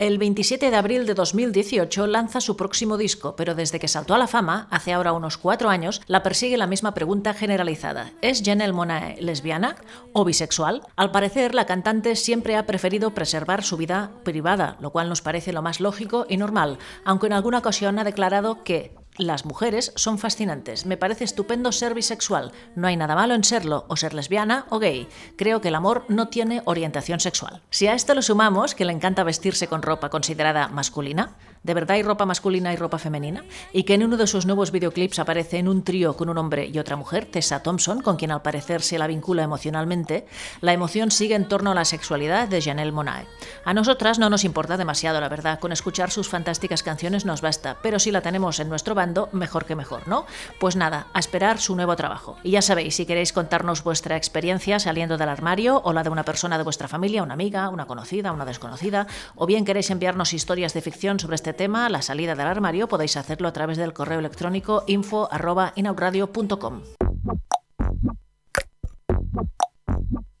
El 27 de abril de 2018 lanza su próximo disco, pero desde que saltó a la fama, hace ahora unos cuatro años, la persigue la misma pregunta generalizada. ¿Es Janelle Monae lesbiana o bisexual? Al parecer, la cantante siempre ha preferido preservar su vida privada, lo cual nos parece lo más lógico y normal, aunque en alguna ocasión ha declarado que las mujeres son fascinantes. Me parece estupendo ser bisexual. No hay nada malo en serlo, o ser lesbiana o gay. Creo que el amor no tiene orientación sexual. Si a esto lo sumamos que le encanta vestirse con ropa considerada masculina, ¿De verdad hay ropa masculina y ropa femenina? Y que en uno de sus nuevos videoclips aparece en un trío con un hombre y otra mujer, Tessa Thompson, con quien al parecer se la vincula emocionalmente, la emoción sigue en torno a la sexualidad de Janelle Monae. A nosotras no nos importa demasiado, la verdad, con escuchar sus fantásticas canciones nos basta, pero si la tenemos en nuestro bando, mejor que mejor, ¿no? Pues nada, a esperar su nuevo trabajo. Y ya sabéis, si queréis contarnos vuestra experiencia saliendo del armario o la de una persona de vuestra familia, una amiga, una conocida, una desconocida, o bien queréis enviarnos historias de ficción sobre este tema, la salida del armario, podéis hacerlo a través del correo electrónico info.inaudradio.com.